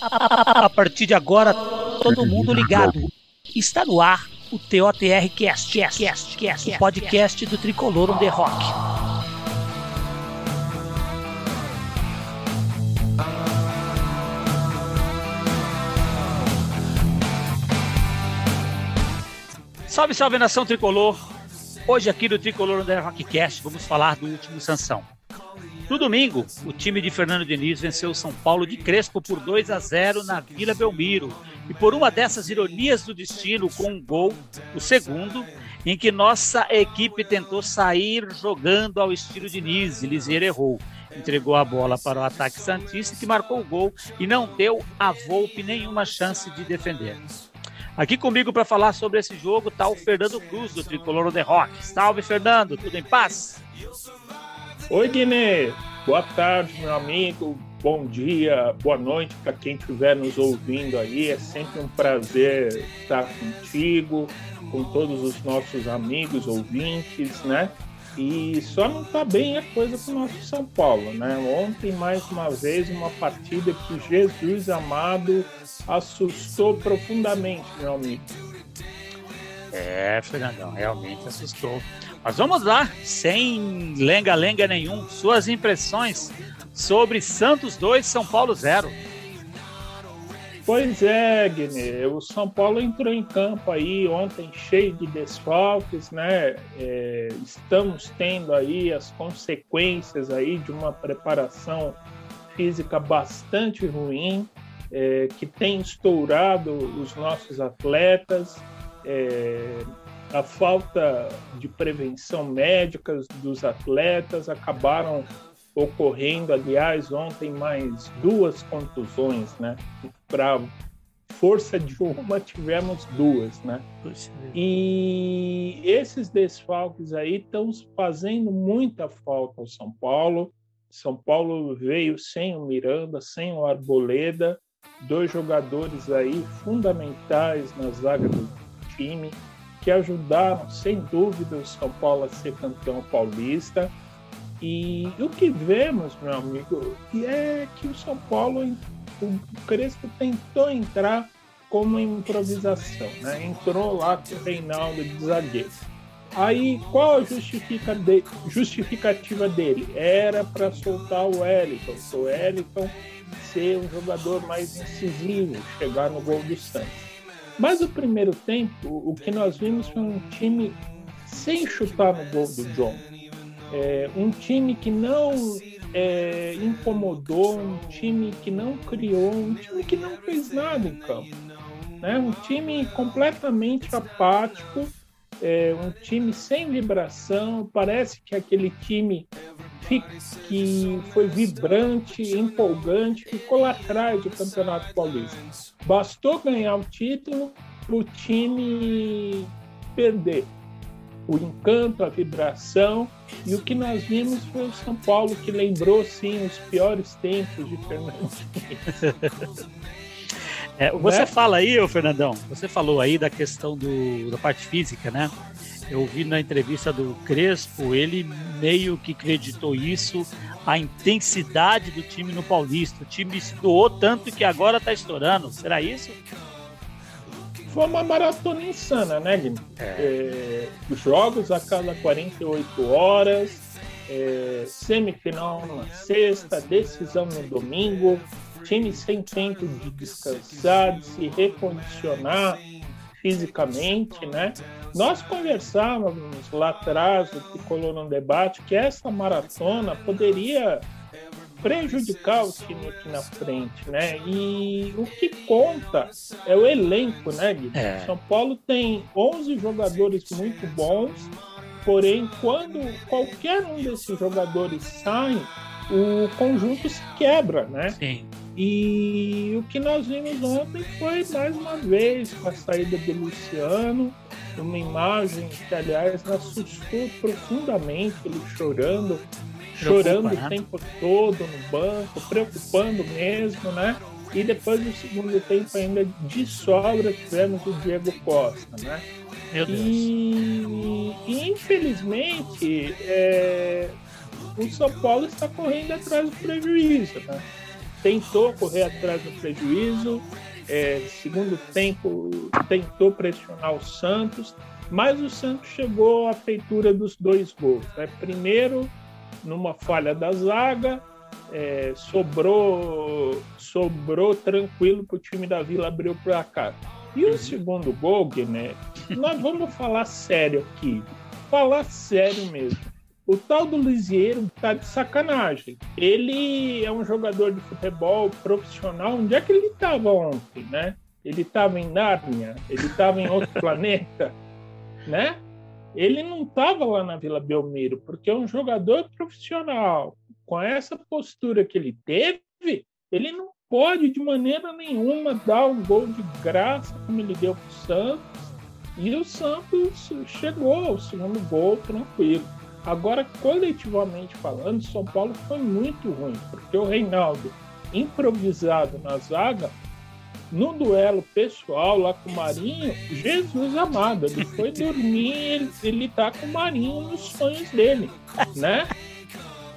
A partir de agora, todo mundo ligado. Está no ar o TOTR Cast, Cast, Cast, Cast, o podcast do Tricolor on the Rock. Salve, salve nação tricolor! Hoje aqui no Tricolor on the Rockcast vamos falar do último Sansão. No domingo, o time de Fernando Diniz venceu o São Paulo de Crespo por 2 a 0 na Vila Belmiro. E por uma dessas ironias do destino, com um gol, o segundo, em que nossa equipe tentou sair jogando ao estilo Diniz e errou. Entregou a bola para o ataque Santista, que marcou o gol e não deu a Volpe nenhuma chance de defender. Aqui comigo para falar sobre esse jogo está o Fernando Cruz, do Tricolor The Rock. Salve, Fernando, tudo em paz? Oi, Guiné. Boa tarde, meu amigo. Bom dia, boa noite para quem estiver nos ouvindo aí. É sempre um prazer estar contigo, com todos os nossos amigos ouvintes, né? E só não está bem a coisa com o nosso São Paulo, né? Ontem, mais uma vez, uma partida que Jesus amado assustou profundamente, meu amigo. É, Fernandão, realmente assustou. Mas vamos lá, sem lenga-lenga nenhum, suas impressões sobre Santos 2, São Paulo 0. Pois é, Guiné, o São Paulo entrou em campo aí ontem cheio de desfalques, né? É, estamos tendo aí as consequências aí de uma preparação física bastante ruim, é, que tem estourado os nossos atletas. É, a falta de prevenção médica dos atletas acabaram ocorrendo, aliás, ontem mais duas contusões, né? Para força de uma tivemos duas, né? E esses desfalques aí estão fazendo muita falta ao São Paulo. São Paulo veio sem o Miranda, sem o Arboleda, dois jogadores aí fundamentais na zaga do time que ajudaram, sem dúvida, o São Paulo a ser campeão paulista. E o que vemos, meu amigo, é que o São Paulo, o Crespo tentou entrar como improvisação, né? Entrou lá com o Reinaldo de zagueiro. Aí, qual a justifica de, justificativa dele? Era para soltar o Wellington, o Wellington ser um jogador mais incisivo, chegar no gol do Santos. Mas o primeiro tempo, o que nós vimos foi um time sem chutar no gol do John. É, um time que não é, incomodou, um time que não criou, um time que não fez nada em campo. Né? Um time completamente apático, é, um time sem vibração. Parece que aquele time que foi vibrante, empolgante, ficou lá atrás do Campeonato Paulista. Bastou ganhar o título para o time perder. O encanto, a vibração e o que nós vimos foi o São Paulo que lembrou sim os piores tempos de Fernando é, você né? fala aí, ô Fernandão, você falou aí da questão do, da parte física, né? Eu vi na entrevista do Crespo, ele meio que acreditou isso, a intensidade do time no Paulista. O time se doou tanto que agora está estourando. Será isso? Foi uma maratona insana, né, Guilherme? É. É, jogos a cada 48 horas, é, semifinal na sexta, decisão no domingo, time sem tempo de descansar, de se recondicionar fisicamente, né? Nós conversávamos lá atrás, o Tricolor no debate, que essa maratona poderia prejudicar o time aqui na frente, né? E o que conta é o elenco, né, Gui? É. São Paulo tem 11 jogadores muito bons, porém, quando qualquer um desses jogadores sai, o conjunto se quebra, né? Sim. E o que nós vimos ontem foi mais uma vez com a saída do Luciano, uma imagem que, aliás, me assustou profundamente, ele chorando, chorando o tempo todo no banco, preocupando mesmo, né? E depois do segundo tempo ainda de sobra tivemos o Diego Costa, né? E, e, infelizmente é, o São Paulo está correndo atrás do prejuízo, né? Tentou correr atrás do prejuízo, é, segundo tempo tentou pressionar o Santos, mas o Santos chegou à feitura dos dois gols. Né? Primeiro, numa falha da zaga, é, sobrou, sobrou tranquilo para o time da Vila abrir o placar. E o segundo gol, né? Nós vamos falar sério aqui. Falar sério mesmo. O tal do Lisieiro tá de sacanagem. Ele é um jogador de futebol profissional. Onde é que ele estava ontem, né? Ele estava em Nárnia? Ele estava em outro planeta? Né? Ele não estava lá na Vila Belmiro, porque é um jogador profissional. Com essa postura que ele teve, ele não pode de maneira nenhuma dar um gol de graça como ele deu para o Santos. E o Santos chegou ao segundo gol tranquilo. Agora, coletivamente falando, São Paulo foi muito ruim, porque o Reinaldo, improvisado na zaga, no duelo pessoal lá com o Marinho, Jesus amado, ele foi dormir, ele, ele tá com o Marinho nos sonhos dele, né?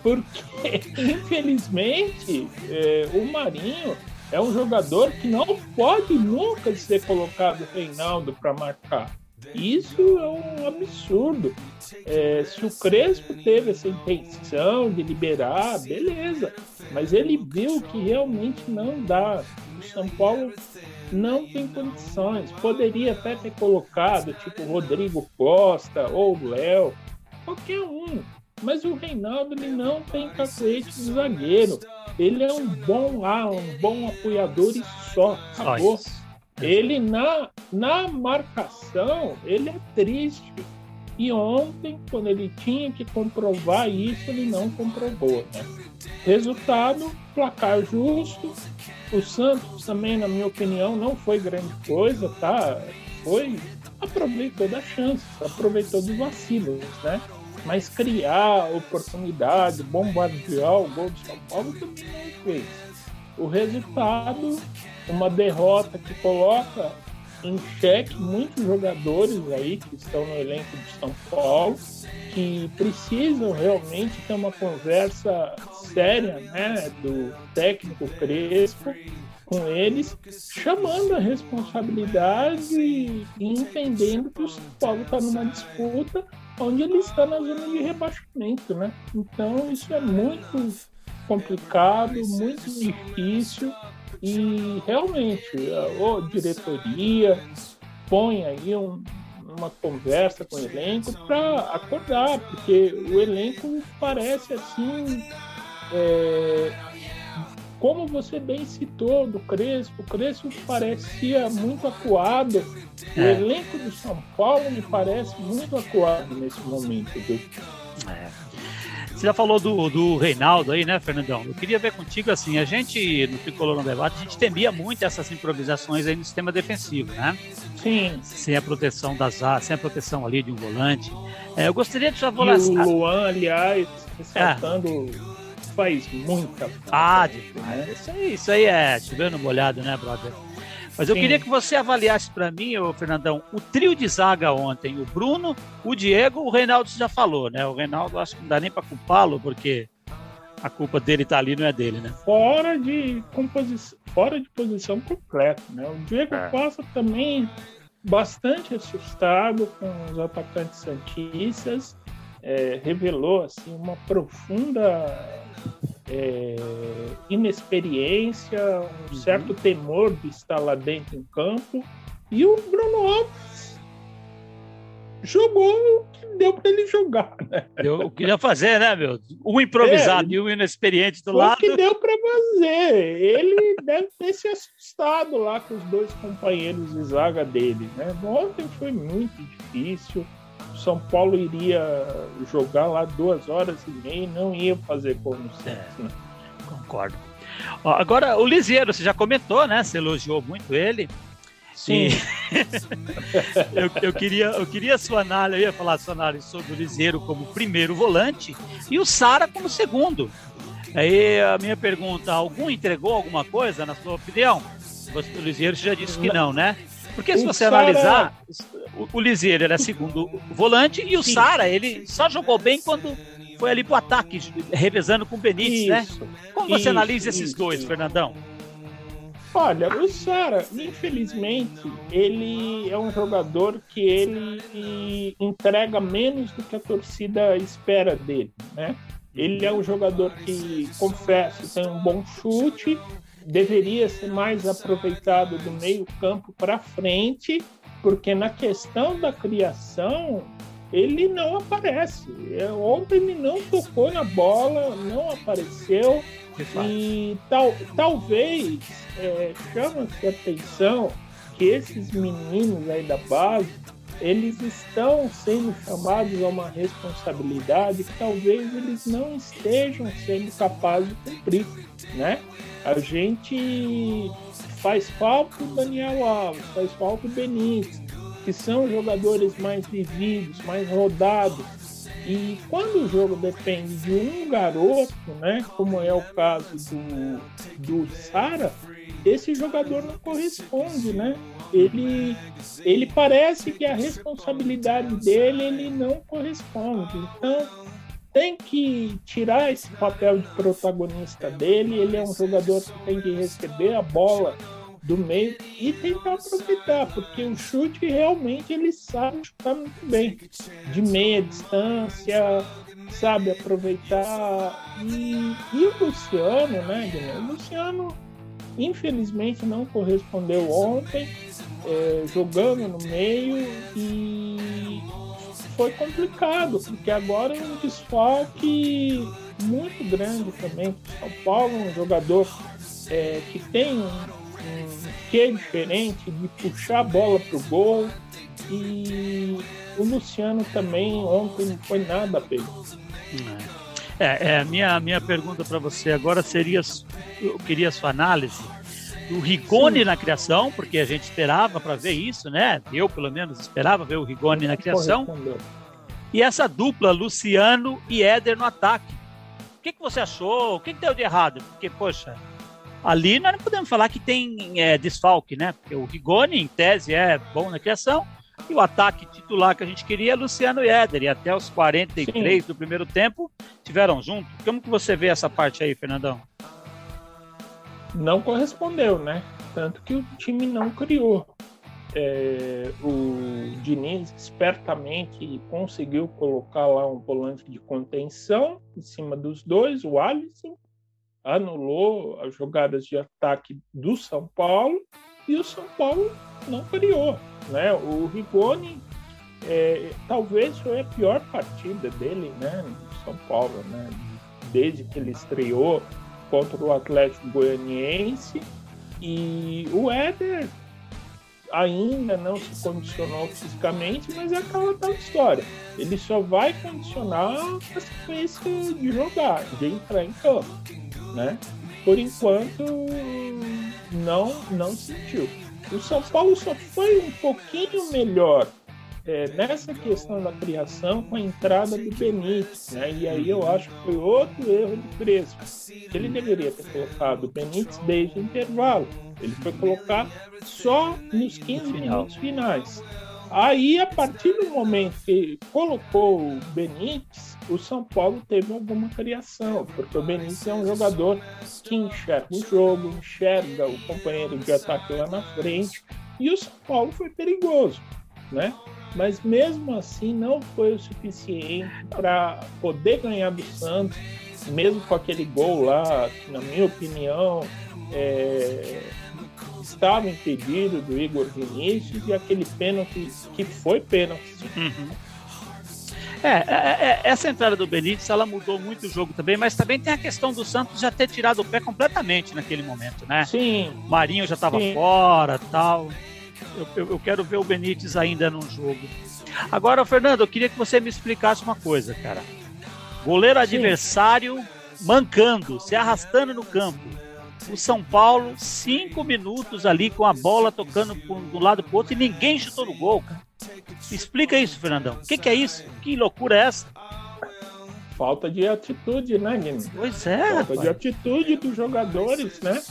Porque, infelizmente, é, o Marinho é um jogador que não pode nunca ser colocado Reinaldo para marcar. Isso é um absurdo. É, se o Crespo teve essa intenção de liberar, beleza. Mas ele viu que realmente não dá. O São Paulo não tem condições. Poderia até ter colocado, tipo, Rodrigo Costa ou Léo, qualquer um. Mas o Reinaldo ele não tem cacuete de zagueiro. Ele é um bom ala, um bom apoiador e só. Acabou. Ele na, na marcação, ele é triste. E ontem, quando ele tinha que comprovar isso, ele não comprovou. Né? Resultado, placar justo. O Santos também, na minha opinião, não foi grande coisa, tá? Foi. Aproveitou da chance, aproveitou dos vacilos, né? Mas criar oportunidade, bombardear o gol de São Paulo também não fez. O resultado, uma derrota que coloca em xeque muitos jogadores aí que estão no elenco de São Paulo, que precisam realmente ter uma conversa séria né, do técnico Crespo com eles, chamando a responsabilidade e entendendo que o São Paulo está numa disputa onde ele está na zona de rebaixamento, né? Então isso é muito complicado, muito difícil e realmente a diretoria põe aí um, uma conversa com o elenco para acordar, porque o elenco parece assim é, como você bem citou do Crespo, o Crespo parecia muito acuado. O é. elenco do São Paulo me parece muito acuado nesse momento. Viu? É. Você já falou do, do Reinaldo aí, né, Fernandão? Eu queria ver contigo assim, a gente, no Tricolor no Debate, a gente temia muito essas improvisações aí no sistema defensivo, né? Sim. Sem a proteção das áreas, sem a proteção ali de um volante. É, eu gostaria de já falar... E o Luan, aliás, ressaltando... É faz muita falta. Ah, né? isso, aí, isso aí é chovendo molhado, né, brother? Mas eu Sim. queria que você avaliasse para mim, ô Fernandão, o trio de zaga ontem. O Bruno, o Diego, o Reinaldo já falou, né? O Reinaldo acho que não dá nem para culpá-lo, porque a culpa dele tá ali, não é dele, né? Fora de composição, fora de posição completa, né? O Diego é. Costa também bastante assustado com os atacantes santistas, é, revelou assim uma profunda é, inexperiência, um uhum. certo temor de estar lá dentro em campo. E o Bruno Alves jogou o que deu para ele jogar. Né? Eu queria fazer, né, meu? Um improvisado é, e um inexperiente do lado. O que deu para fazer. Ele deve ter se assustado lá com os dois companheiros de zaga dele. Né? Ontem foi muito difícil. São Paulo iria jogar lá duas horas e meia e não ia fazer como sempre. É, né? Concordo. Ó, agora, o Liseiro, você já comentou, né? Você elogiou muito ele. Sim. eu, eu, queria, eu queria a sua análise, eu ia falar a sua análise sobre o Liseiro como primeiro volante e o Sara como segundo. Aí a minha pergunta, algum entregou alguma coisa, na sua opinião? O Liseiro já disse que não, né? Porque se o você Sarah... analisar, o, o Lisieiro era segundo volante e o Sara, ele só jogou bem quando foi ali pro ataque, revezando com o Benítez, né? isso, né? Como você isso, analisa esses isso, dois, Fernandão? Olha, o Sara, infelizmente, ele é um jogador que ele entrega menos do que a torcida espera dele, né? Ele é um jogador que, confesso, tem um bom chute, deveria ser mais aproveitado do meio campo para frente, porque na questão da criação ele não aparece. É, ontem ele não tocou na bola, não apareceu. E tal, talvez é, chama-se atenção que esses meninos aí da base eles estão sendo chamados a uma responsabilidade que talvez eles não estejam sendo capazes de cumprir, né? A gente faz falta o Daniel Alves, faz falta o Benítez, que são jogadores mais vividos, mais rodados. E quando o jogo depende de um garoto, né, como é o caso do, do Sara, esse jogador não corresponde, né? Ele, ele parece que a responsabilidade dele ele não corresponde. Então tem que tirar esse papel de protagonista dele. Ele é um jogador que tem que receber a bola do meio e tentar aproveitar, porque o chute realmente ele sabe chutar muito bem, de meia distância, sabe aproveitar. E, e o Luciano, né, Guilherme? O Luciano infelizmente não correspondeu ontem, é, jogando no meio e foi complicado, porque agora é um desfalque muito grande também. São Paulo é um jogador é, que tem um, um quê diferente de puxar a bola para o gol e o Luciano também ontem não foi nada bem. É, é minha, minha pergunta para você agora seria, eu queria a sua análise do Rigoni na criação, porque a gente esperava para ver isso, né? Eu, pelo menos, esperava ver o Rigoni na criação. E essa dupla, Luciano e Éder no ataque. O que, que você achou? O que, que deu de errado? Porque, poxa, ali nós não podemos falar que tem é, desfalque, né? Porque o Rigoni, em tese, é bom na criação. E o ataque titular que a gente queria é Luciano e Éder. E até os 43 Sim. do primeiro tempo tiveram junto. Como que você vê essa parte aí, Fernandão? Não correspondeu, né? Tanto que o time não criou. É, o Diniz espertamente conseguiu colocar lá um volante de contenção em cima dos dois, o Alisson, anulou as jogadas de ataque do São Paulo e o São Paulo não criou. Né? O Rigoni é, talvez foi a pior partida dele né, São Paulo, né? desde que ele estreou contra o Atlético Goianiense e o Éder ainda não se condicionou fisicamente, mas é aquela tal história. Ele só vai condicionar a sequência de jogar, de entrar em campo, né? Por enquanto não não sentiu. O São Paulo só foi um pouquinho melhor é, nessa questão da criação com a entrada do Benítez, né? E aí eu acho que foi outro erro do Crespo. Ele deveria ter colocado o Benítez desde o intervalo. Ele foi colocar só nos 15 minutos finais. Aí, a partir do momento que colocou o Benítez, o São Paulo teve alguma criação, porque o Benítez é um jogador que enxerga o jogo, enxerga o companheiro de ataque lá na frente, e o São Paulo foi perigoso, né? Mas mesmo assim não foi o suficiente para poder ganhar do Santos, mesmo com aquele gol lá, que, na minha opinião, é, estava impedido do Igor Vinícius e aquele pênalti que foi pênalti. Uhum. É, é, é, essa entrada do Benítez ela mudou muito o jogo também, mas também tem a questão do Santos já ter tirado o pé completamente naquele momento, né? Sim. Marinho já estava fora, tal. Eu, eu, eu, quero ver o Benítez ainda no jogo. Agora, Fernando, eu queria que você me explicasse uma coisa, cara. Goleiro Sim. adversário mancando, se arrastando no campo. O São Paulo, cinco minutos ali com a bola tocando de um lado para o outro e ninguém chutou no gol, cara. Explica isso, Fernandão. O que, que, é isso? Que loucura é essa? Falta de atitude, né, Guilherme? Pois é. Falta rapaz. de atitude dos jogadores, né?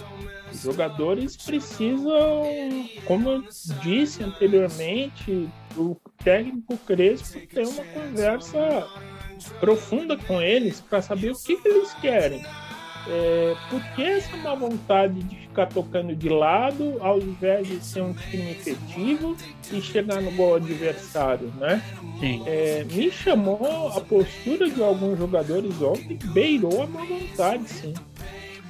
Os jogadores precisam, como eu disse anteriormente, o técnico Crespo ter uma conversa profunda com eles para saber o que, que eles querem. É, por que essa má vontade de ficar tocando de lado ao invés de ser um time efetivo e chegar no gol adversário, né? É, me chamou a postura de alguns jogadores ontem, beirou a má vontade, sim.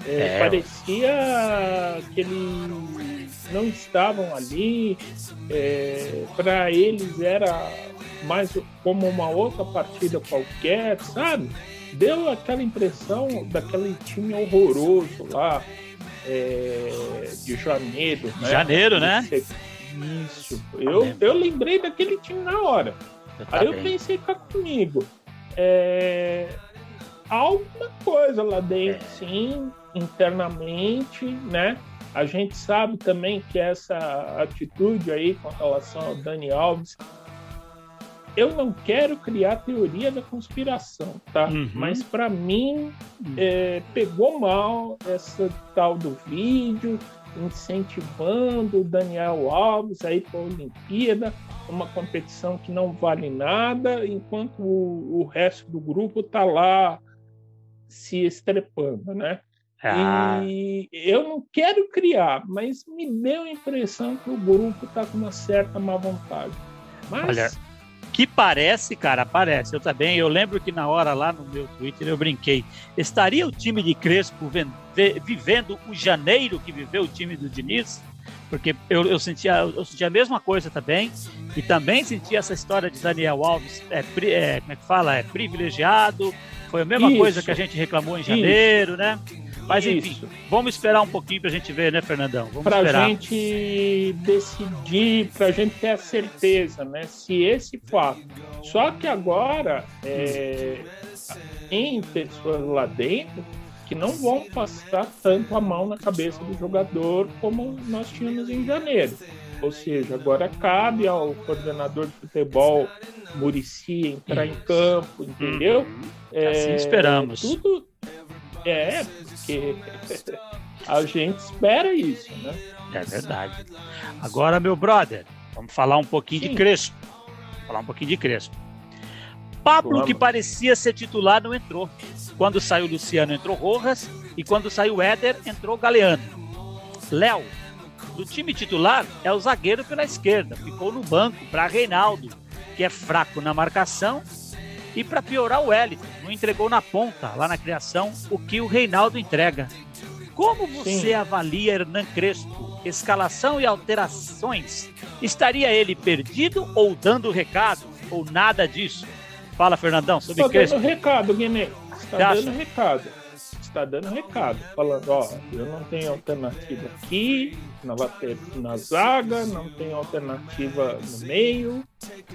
É, é. Parecia que eles não estavam ali, é, para eles era mais como uma outra partida qualquer, sabe? Deu aquela impressão daquele time horroroso lá é, de janeiro, né? Janeiro, né? Isso. Eu, eu lembrei daquele time na hora. Aí eu pensei cá comigo. É, alguma coisa lá dentro, é. sim, internamente, né? A gente sabe também que essa atitude aí com relação ao Dani Alves, eu não quero criar teoria da conspiração, tá? Uhum. Mas para mim uhum. é, pegou mal essa tal do vídeo incentivando o Daniel Alves aí para a Olimpíada, uma competição que não vale nada, enquanto o, o resto do grupo tá lá se estrepando, né? Ah. E eu não quero criar, mas me deu a impressão que o grupo está com uma certa má vontade. Mas... Olha, que parece, cara, parece. Eu também, eu lembro que na hora lá no meu Twitter eu brinquei. Estaria o time de Crespo vivendo o janeiro que viveu o time do Diniz? Porque eu, eu, sentia, eu sentia a mesma coisa também. E também sentia essa história de Daniel Alves, é, é como é que fala? É privilegiado. Foi a mesma Isso. coisa que a gente reclamou em janeiro, Isso. né? Mas enfim, Isso. vamos esperar um pouquinho para a gente ver, né, Fernandão? Vamos pra esperar. gente decidir, para a gente ter a certeza, né? Se esse fato. Só que agora, é, tem pessoas lá dentro que não vão passar tanto a mão na cabeça do jogador como nós tínhamos em janeiro. Ou seja, agora cabe ao coordenador de futebol Murici entrar em campo, entendeu? Uhum. É, assim esperamos. Tudo, é, porque a gente espera isso, né? É verdade. Agora, meu brother, vamos falar um pouquinho Sim. de Crespo. Vamos falar um pouquinho de Crespo. Pablo, vamos. que parecia ser titular, não entrou. Quando saiu Luciano, entrou Rojas. E quando saiu Éder, entrou Galeano. Léo, do time titular, é o zagueiro pela esquerda. Ficou no banco para Reinaldo, que é fraco na marcação e para piorar, o Wellington não entregou na ponta, lá na criação, o que o Reinaldo entrega. Como você Sim. avalia Hernan Crespo? Escalação e alterações? Estaria ele perdido ou dando recado? Ou nada disso? Fala, Fernandão, sobre Está Crespo. dando recado, Guiné. Está dando recado. Está dando recado. Falando, ó, eu não tenho alternativa aqui, na, zaga, não tenho alternativa no meio.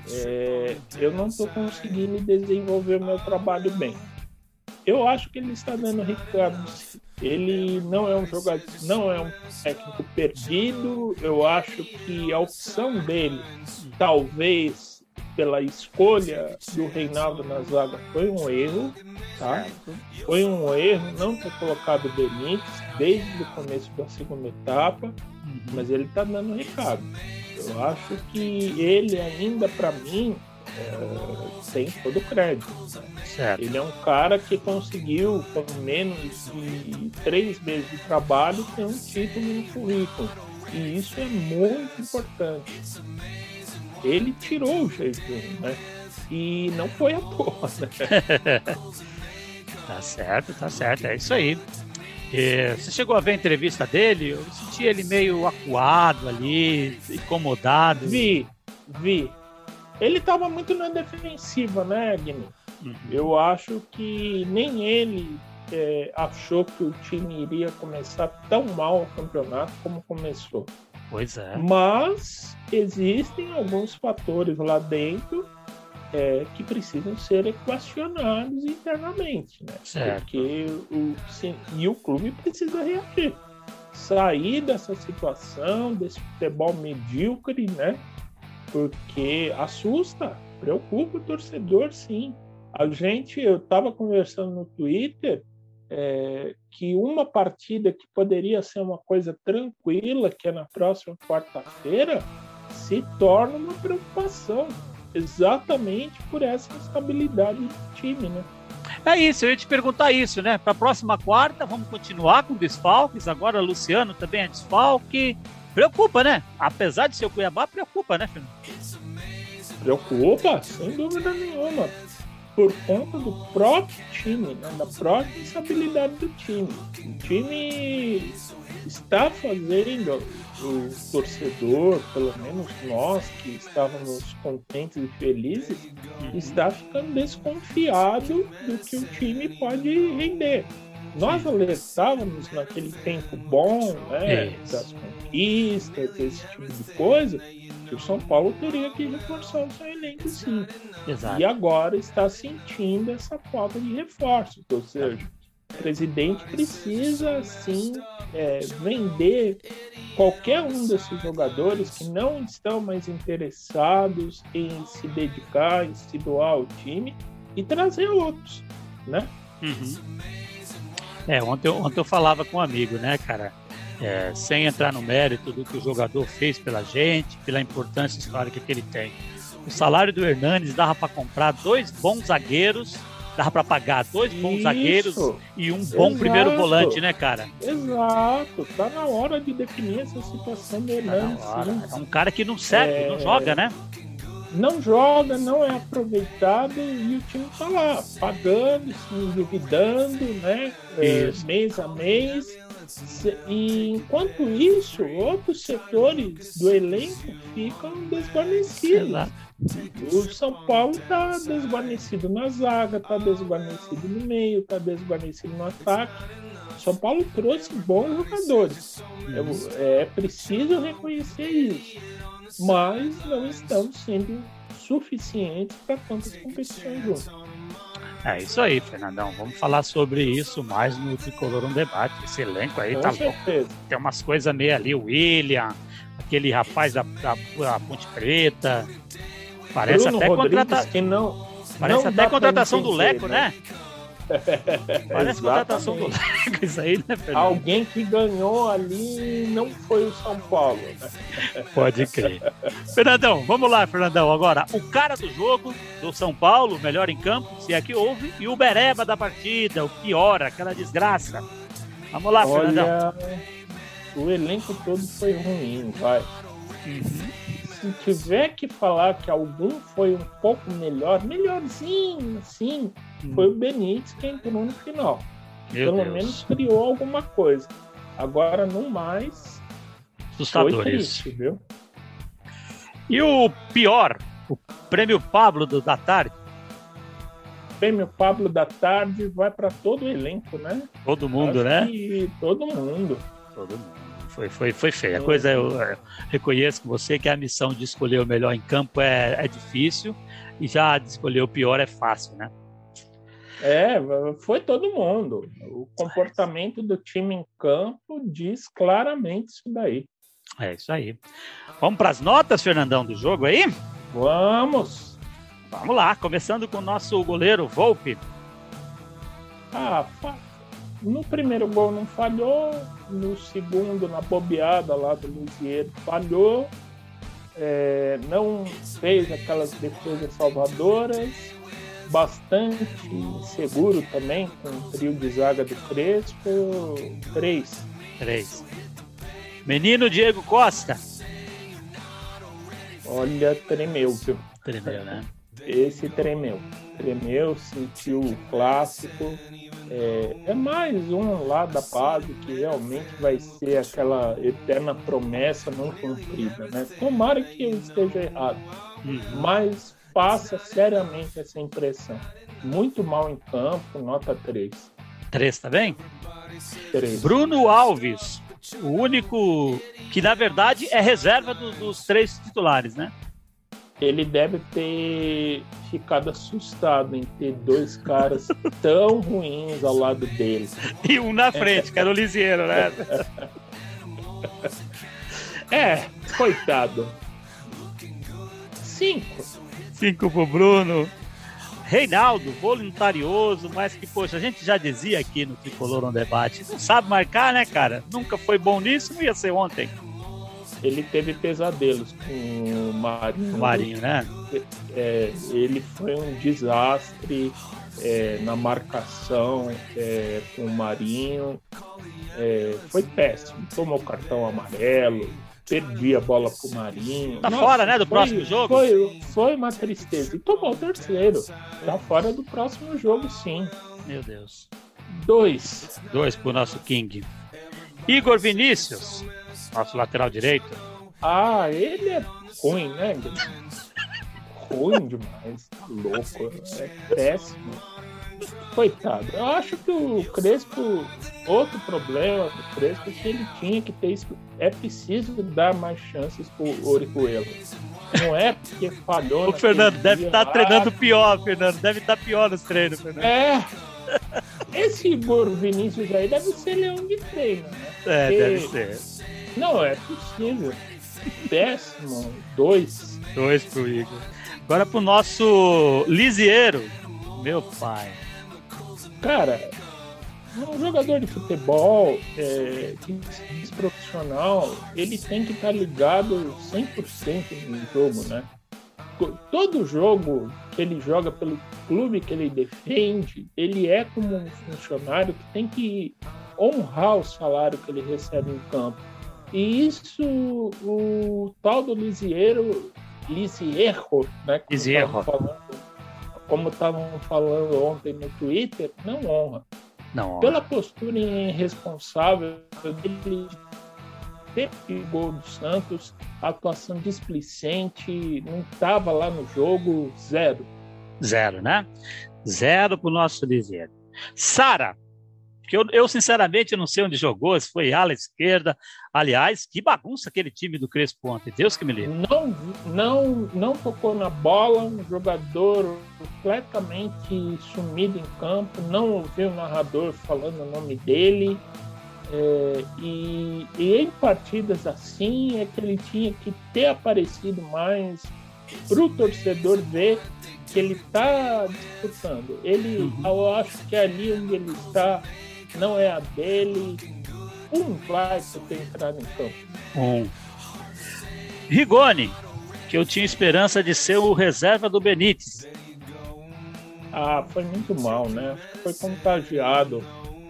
É, eu não estou conseguindo desenvolver o meu trabalho bem. Eu acho que ele está dando recado. Ele não é um jogador, não é um técnico perdido. Eu acho que a opção dele, talvez pela escolha do Reinaldo na zaga foi um erro, tá? Foi um erro não ter colocado o Benítez desde o começo da segunda etapa, mas ele tá dando recado. Eu acho que ele ainda, para mim, é, tem todo o crédito. Certo. Ele é um cara que conseguiu, com menos de três meses de trabalho, ter um título no currículo. E isso é muito importante ele tirou o jejum, né? E não foi à toa, né? tá certo, tá certo, é isso aí. E você chegou a ver a entrevista dele? Eu senti ele meio acuado ali, incomodado. Vi, vi. Ele estava muito na defensiva, né, Guilherme? Uhum. Eu acho que nem ele é, achou que o time iria começar tão mal o campeonato como começou. Pois é. Mas existem alguns fatores lá dentro é, que precisam ser equacionados internamente, né? Certo. Porque o, sim, e o clube precisa reagir. Sair dessa situação, desse futebol medíocre, né? Porque assusta, preocupa o torcedor, sim. A gente, eu estava conversando no Twitter, é, que uma partida que poderia ser uma coisa tranquila, que é na próxima quarta-feira, se torna uma preocupação. exatamente por essa instabilidade do time, né? É isso, eu ia te perguntar isso, né? Para a próxima quarta, vamos continuar com desfalques. Agora, Luciano também é desfalque. Preocupa, né? Apesar de ser o Cuiabá, preocupa, né, Fernando? Preocupa, sem dúvida nenhuma. Por conta do próprio time, né? da própria instabilidade do time. O time está fazendo o torcedor, pelo menos nós que estávamos contentes e felizes, uhum. está ficando desconfiado do que o time pode render. Nós alertávamos naquele tempo bom, né, das conquistas, esse tipo de coisa, que o São Paulo teria que reforçar o seu elenco sim. Exato. E agora está sentindo essa falta de reforço, ou seja, o presidente precisa sim é, vender qualquer um desses jogadores que não estão mais interessados em se dedicar, em se doar ao time e trazer outros, né? Uhum. É, ontem, ontem eu falava com um amigo, né, cara? É, sem entrar no mérito do que o jogador fez pela gente, pela importância histórica que ele tem. O salário do Hernanes dava para comprar dois bons zagueiros dava para pagar dois bons Isso. zagueiros e um bom Exato. primeiro volante, né, cara? Exato, tá na hora de definir essa situação do Hernandes. Tá é um cara que não serve, é... não joga, né? Não joga, não é aproveitado e o time tá lá, pagando, se endividando, né? É, mês a mês. E enquanto isso, outros setores do elenco ficam desvanecidos. Exato. O São Paulo está desguarnecido na zaga, está desguarnecido no meio, está desguarnecido no ataque. São Paulo trouxe bons jogadores. É, é preciso reconhecer isso. Mas não estão sendo suficientes para tantas competições juntas. É isso aí, Fernandão. Vamos falar sobre isso mais no Tricolor um Debate. Esse elenco aí Com tá certeza. louco. Tem umas coisas meio ali, o William, aquele rapaz da, da, da Ponte Preta, Parece Bruno até contratação. Que não, Parece não até contratação do Leco, né? Parece contratação do Leco, isso aí, né, Fernando? Alguém que ganhou ali não foi o São Paulo. Pode crer. Fernandão, vamos lá, Fernandão. Agora, o cara do jogo do São Paulo, melhor em campo, se é que houve, e o Bereba da partida, o pior, aquela desgraça. Vamos lá, Olha, Fernandão. O elenco todo foi ruim, vai. Uhum se tiver que falar que algum foi um pouco melhor, melhorzinho, hum. Foi o Benítez que entrou no final. Meu Pelo Deus. menos criou alguma coisa. Agora, no mais, assustador foi triste, isso. viu? E o pior, o prêmio Pablo da tarde? O prêmio Pablo da tarde vai para todo o elenco, né? Todo mundo, Acho né? Todo mundo. Todo mundo. Foi, foi, foi feia. A coisa eu, eu reconheço com você que a missão de escolher o melhor em campo é, é difícil e já de escolher o pior é fácil, né? É, foi todo mundo. O comportamento do time em campo diz claramente isso daí. É isso aí. Vamos para as notas, Fernandão, do jogo aí? Vamos! Vamos lá, começando com o nosso goleiro Volpe. Ah, no primeiro gol não falhou, no segundo, na bobeada lá do Luziero, falhou. É, não fez aquelas defesas salvadoras, bastante seguro também, com o trio de zaga do Crespo. Três. Três. Menino Diego Costa. Olha, tremeu, viu? Tremeu, né? Esse tremeu. Tremeu, sentiu o clássico é, é, mais um lá da base que realmente vai ser aquela eterna promessa não cumprida, né? Tomara que eu esteja errado, uhum. mas passa seriamente essa impressão. Muito mal em campo, nota 3. 3, tá bem? 3. Bruno Alves, o único que na verdade é reserva do, dos três titulares, né? ele deve ter ficado assustado em ter dois caras tão ruins ao lado dele. E um na frente, que era o Lisieiro, né? É, coitado. Cinco. Cinco pro Bruno. Reinaldo, voluntarioso, mas que, poxa, a gente já dizia aqui no Tricolor no Debate, não sabe marcar, né, cara? Nunca foi bom nisso, não ia ser ontem. ele teve pesadelos com o Marinho. O Marinho, né? É, ele foi um desastre é, na marcação é, com o Marinho. É, foi péssimo. Tomou cartão amarelo, perdi a bola pro Marinho. Tá Nossa, fora, né, do foi, próximo jogo? Foi, foi uma tristeza. E tomou o terceiro. Tá fora do próximo jogo, sim. Meu Deus. Dois. Dois pro nosso King. Igor Vinícius, nosso lateral direito. Ah, ele é ruim, né? ruim demais. Tá louco. É péssimo. Coitado. Eu acho que o Crespo, outro problema do Crespo é que ele tinha que ter isso. É preciso dar mais chances pro Orihuela. Não é porque falhou. O Fernando deve estar tá treinando pior, Fernando. Deve estar tá pior nos treinos, Fernando. É. Esse Vinícius aí deve ser leão de treino, né? É, porque... deve ser. Não, é possível. Décimo, dois. Dois pro Igor. Agora pro nosso Lisieiro. Meu pai. Cara, um jogador de futebol é, que profissional, ele tem que estar tá ligado 100% no jogo, né? Todo jogo que ele joga pelo clube que ele defende, ele é como um funcionário que tem que honrar o salário que ele recebe em campo. E isso o tal do Lisieiro, Lisierro, né? Lisierro. Como estavam falando ontem no Twitter, não honra. Não. Pela postura irresponsável dele ter gol do Santos, atuação displicente, não estava lá no jogo, zero. Zero, né? Zero para o nosso Lisieiro. Sara, porque eu, eu, sinceramente, não sei onde jogou, se foi ala esquerda. Aliás, que bagunça aquele time do Crespo ontem. Deus que me livre. Não, não, não tocou na bola, um jogador completamente sumido em campo, não ouviu o narrador falando o nome dele. É, e, e, em partidas assim é que ele tinha que ter aparecido mais para o torcedor ver que ele está disputando. Ele, uhum. eu acho que ali onde ele está não é a dele. Um vai ter entrado em campo. Um. Rigoni, que eu tinha esperança de ser o reserva do Benítez. Ah, foi muito mal, né? Foi contagiado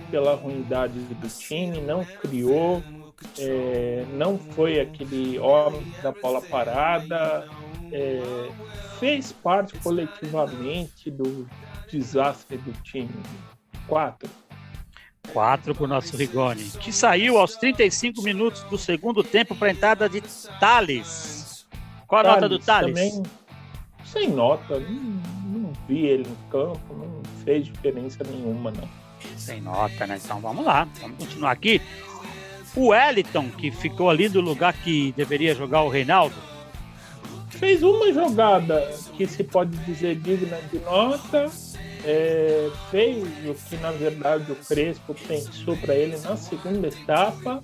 pela ruindade do time, não criou, é, não foi aquele homem da bola parada, é, fez parte coletivamente do desastre do time. Quatro. 4 para o nosso Rigoni, que saiu aos 35 minutos do segundo tempo para a entrada de Thales. Qual a Thales, nota do Thales? Também sem nota, não, não, vi ele no campo, não fez diferença nenhuma, não. Sem nota, né? Então vamos lá, vamos continuar aqui. O Wellington, que ficou ali no lugar que deveria jogar o Reinaldo. Fez uma jogada que se pode dizer digna de nota, é, fez o que na verdade o Crespo pensou para ele na segunda etapa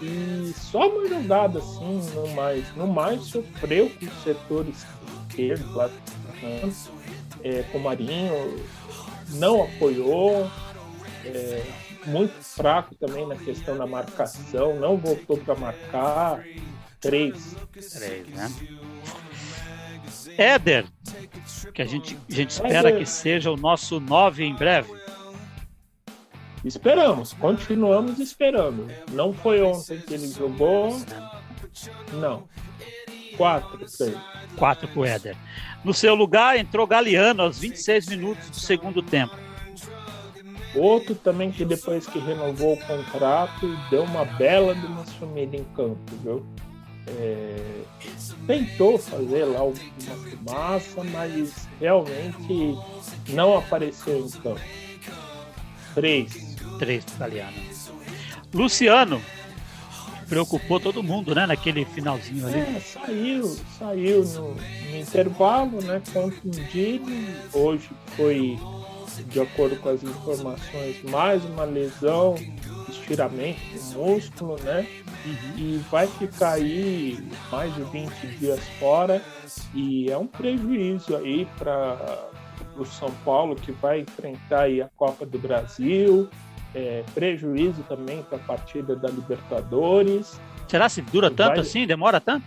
e só uma jogada assim, no mais, no mais sofreu com o setor esquerdo lá é, com o Marinho, não apoiou, é, muito fraco também na questão da marcação, não voltou para marcar. Três. Três, né? Éder, que a gente, a gente espera que seja o nosso 9 em breve. Esperamos, continuamos esperando. Não foi ontem que ele jogou. Não. Quatro, sei. Quatro pro Éder. No seu lugar entrou Galeano aos 26 minutos do segundo tempo. Outro também que depois que renovou o contrato deu uma bela de uma sumida em campo, viu? É, tentou fazer lá uma fumaça, mas realmente não apareceu em campo. Três. Três italianos. Luciano preocupou todo mundo, né? Naquele finalzinho ali. É, saiu, saiu no, no intervalo, né? Contundido. Hoje foi, de acordo com as informações, mais uma lesão, estiramento do músculo, né? uhum. e vai ficar aí mais de 20 dias fora e é um prejuízo aí para o São Paulo que vai enfrentar aí a Copa do Brasil, é, prejuízo também para a partida da Libertadores Será se dura tanto vai... assim? Demora tanto?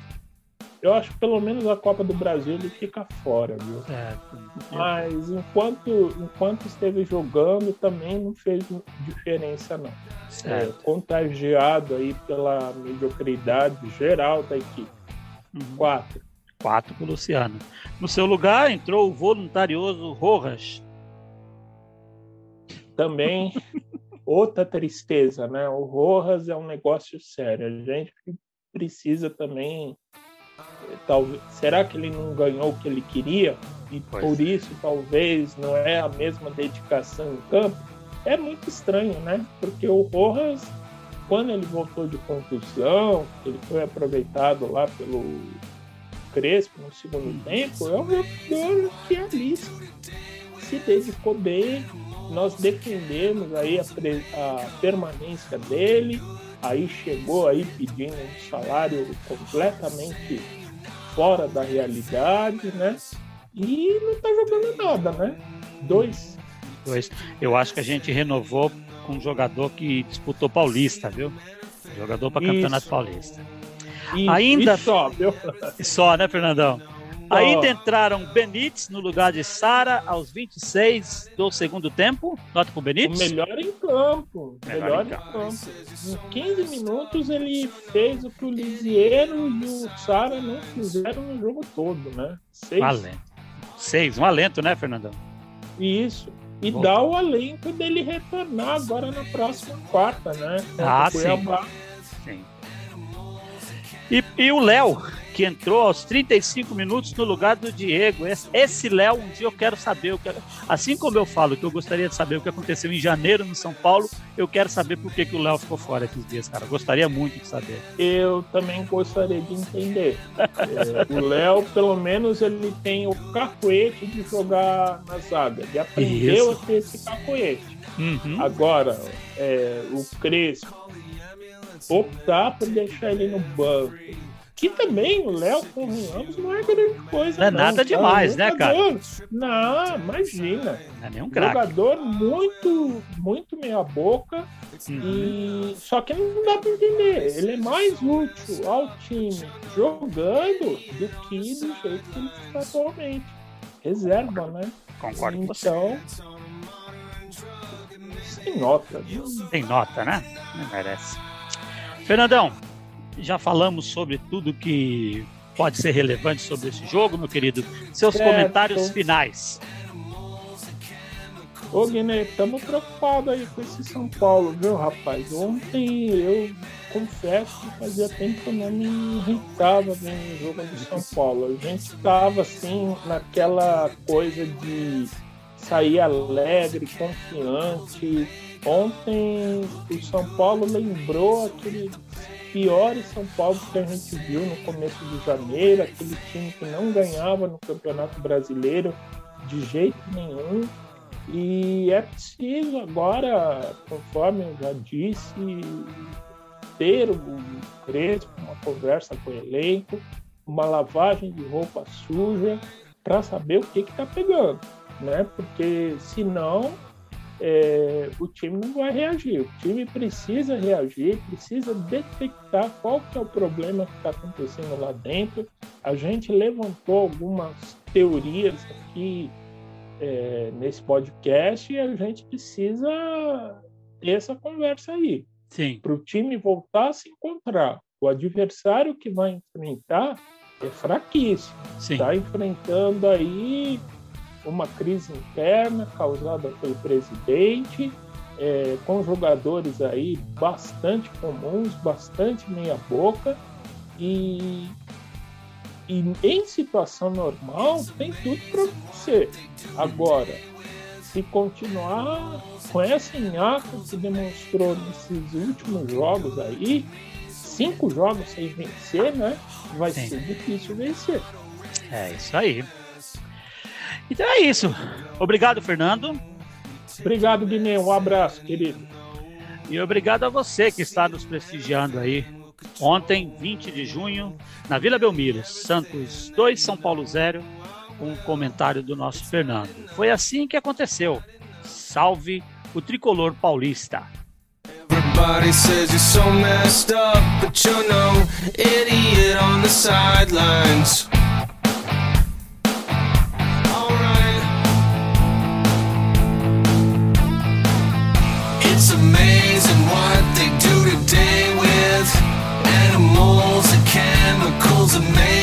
Eu acho que pelo menos a Copa do Brasil ele fica fora, viu? Certo. Mas enquanto, enquanto esteve jogando, também não fez diferença, não. É, contagiado aí pela mediocridade geral da equipe. Uhum. Quatro. Quatro para o Luciano. No seu lugar entrou o voluntarioso Rojas. Também outra tristeza, né? O Rojas é um negócio sério. A gente precisa também talvez, será que ele não ganhou o que ele queria e pois. por isso talvez não é a mesma dedicação em campo? É muito estranho, né? Porque o Rojas, quando ele voltou de contusão, ele foi aproveitado lá pelo Crespo no segundo tempo, é um jogador que é ali se dedicou bem. Nós defendemos aí a, a permanência dele, aí chegou aí pedindo um salário completamente fora da realidade, né? E não tá jogando nada, né? Dois. Dois. Eu acho que a gente renovou com um jogador que disputou Paulista, viu? Jogador para Campeonato Paulista. Isso, Ainda. E só, viu? Só, né, Fernandão? Ainda entraram Benítez no lugar de Sara aos 26 do segundo tempo. Nota pro Benítez? O melhor em campo. Melhor, melhor em, campo. campo. Em 15 minutos ele fez o que o Lisiero e o Sara não fizeram no jogo todo, né? Seis. Um alento. Seis, um alento, né, Fernandão? Isso. E Bom. dá o alento dele retornar agora na próxima quarta, né? Ah, sim. sim. E, e o Léo, que entrou aos 35 minutos no lugar do Diego. Esse Léo, um dia eu quero saber o que. Assim como eu falo que eu gostaria de saber o que aconteceu em janeiro no São Paulo, eu quero saber por que, que o Léo ficou fora esses dias, cara. Gostaria muito de saber. Eu também gostaria de entender. é, o Léo, pelo menos, ele tem o cacoete de jogar na zaga. Ele aprendeu Isso. a ter esse cacoete. Uhum. Agora, é, o Crespo optar por deixar ele no banco que também o Léo, convenhamos, não é grande coisa. Não é nada tá? demais, né, cara? Não, imagina. Não é nenhum craque. Jogador muito, muito meia-boca. Uhum. E... Só que não dá para entender. Ele é mais útil ao time jogando do que do jeito que ele está atualmente. Reserva, né? Concordo então, com você. Então, sem nota. Sem nota, né? Não merece. Fernandão, já falamos sobre tudo que pode ser relevante sobre esse jogo, meu querido. Seus certo. comentários finais. Ô Guiné, estamos preocupados aí com esse São Paulo, viu, rapaz? Ontem eu confesso que fazia tempo que eu não me irritava vendo o jogo do São Paulo. A gente estava assim naquela coisa de sair alegre, confiante. Ontem o São Paulo lembrou aquele piores São Paulo que a gente viu no começo de janeiro, aquele time que não ganhava no Campeonato Brasileiro de jeito nenhum. E é preciso agora, conforme eu já disse, ter o Crespo, uma conversa com o elenco, uma lavagem de roupa suja para saber o que está pegando, né? Porque senão é, o time não vai reagir. O time precisa reagir, precisa detectar qual que é o problema que está acontecendo lá dentro. A gente levantou algumas teorias aqui é, nesse podcast e a gente precisa ter essa conversa aí. Para o time voltar a se encontrar. O adversário que vai enfrentar é fraquíssimo. Está enfrentando aí uma crise interna causada pelo presidente, é, com jogadores aí bastante comuns, bastante meia-boca, e, e em situação normal tem tudo para acontecer. Agora, se continuar com essa inhaca que demonstrou nesses últimos jogos aí, cinco jogos sem vencer, né? Vai Sim. ser difícil vencer. É isso aí. Então é isso. Obrigado, Fernando. Obrigado, Guiné. Um abraço, querido. E obrigado a você que está nos prestigiando aí. Ontem, 20 de junho, na Vila Belmiro, Santos 2, São Paulo 0, um comentário do nosso Fernando. Foi assim que aconteceu. Salve o tricolor paulista. Everybody says you're so messed up, but you're no idiot on the sidelines. of man.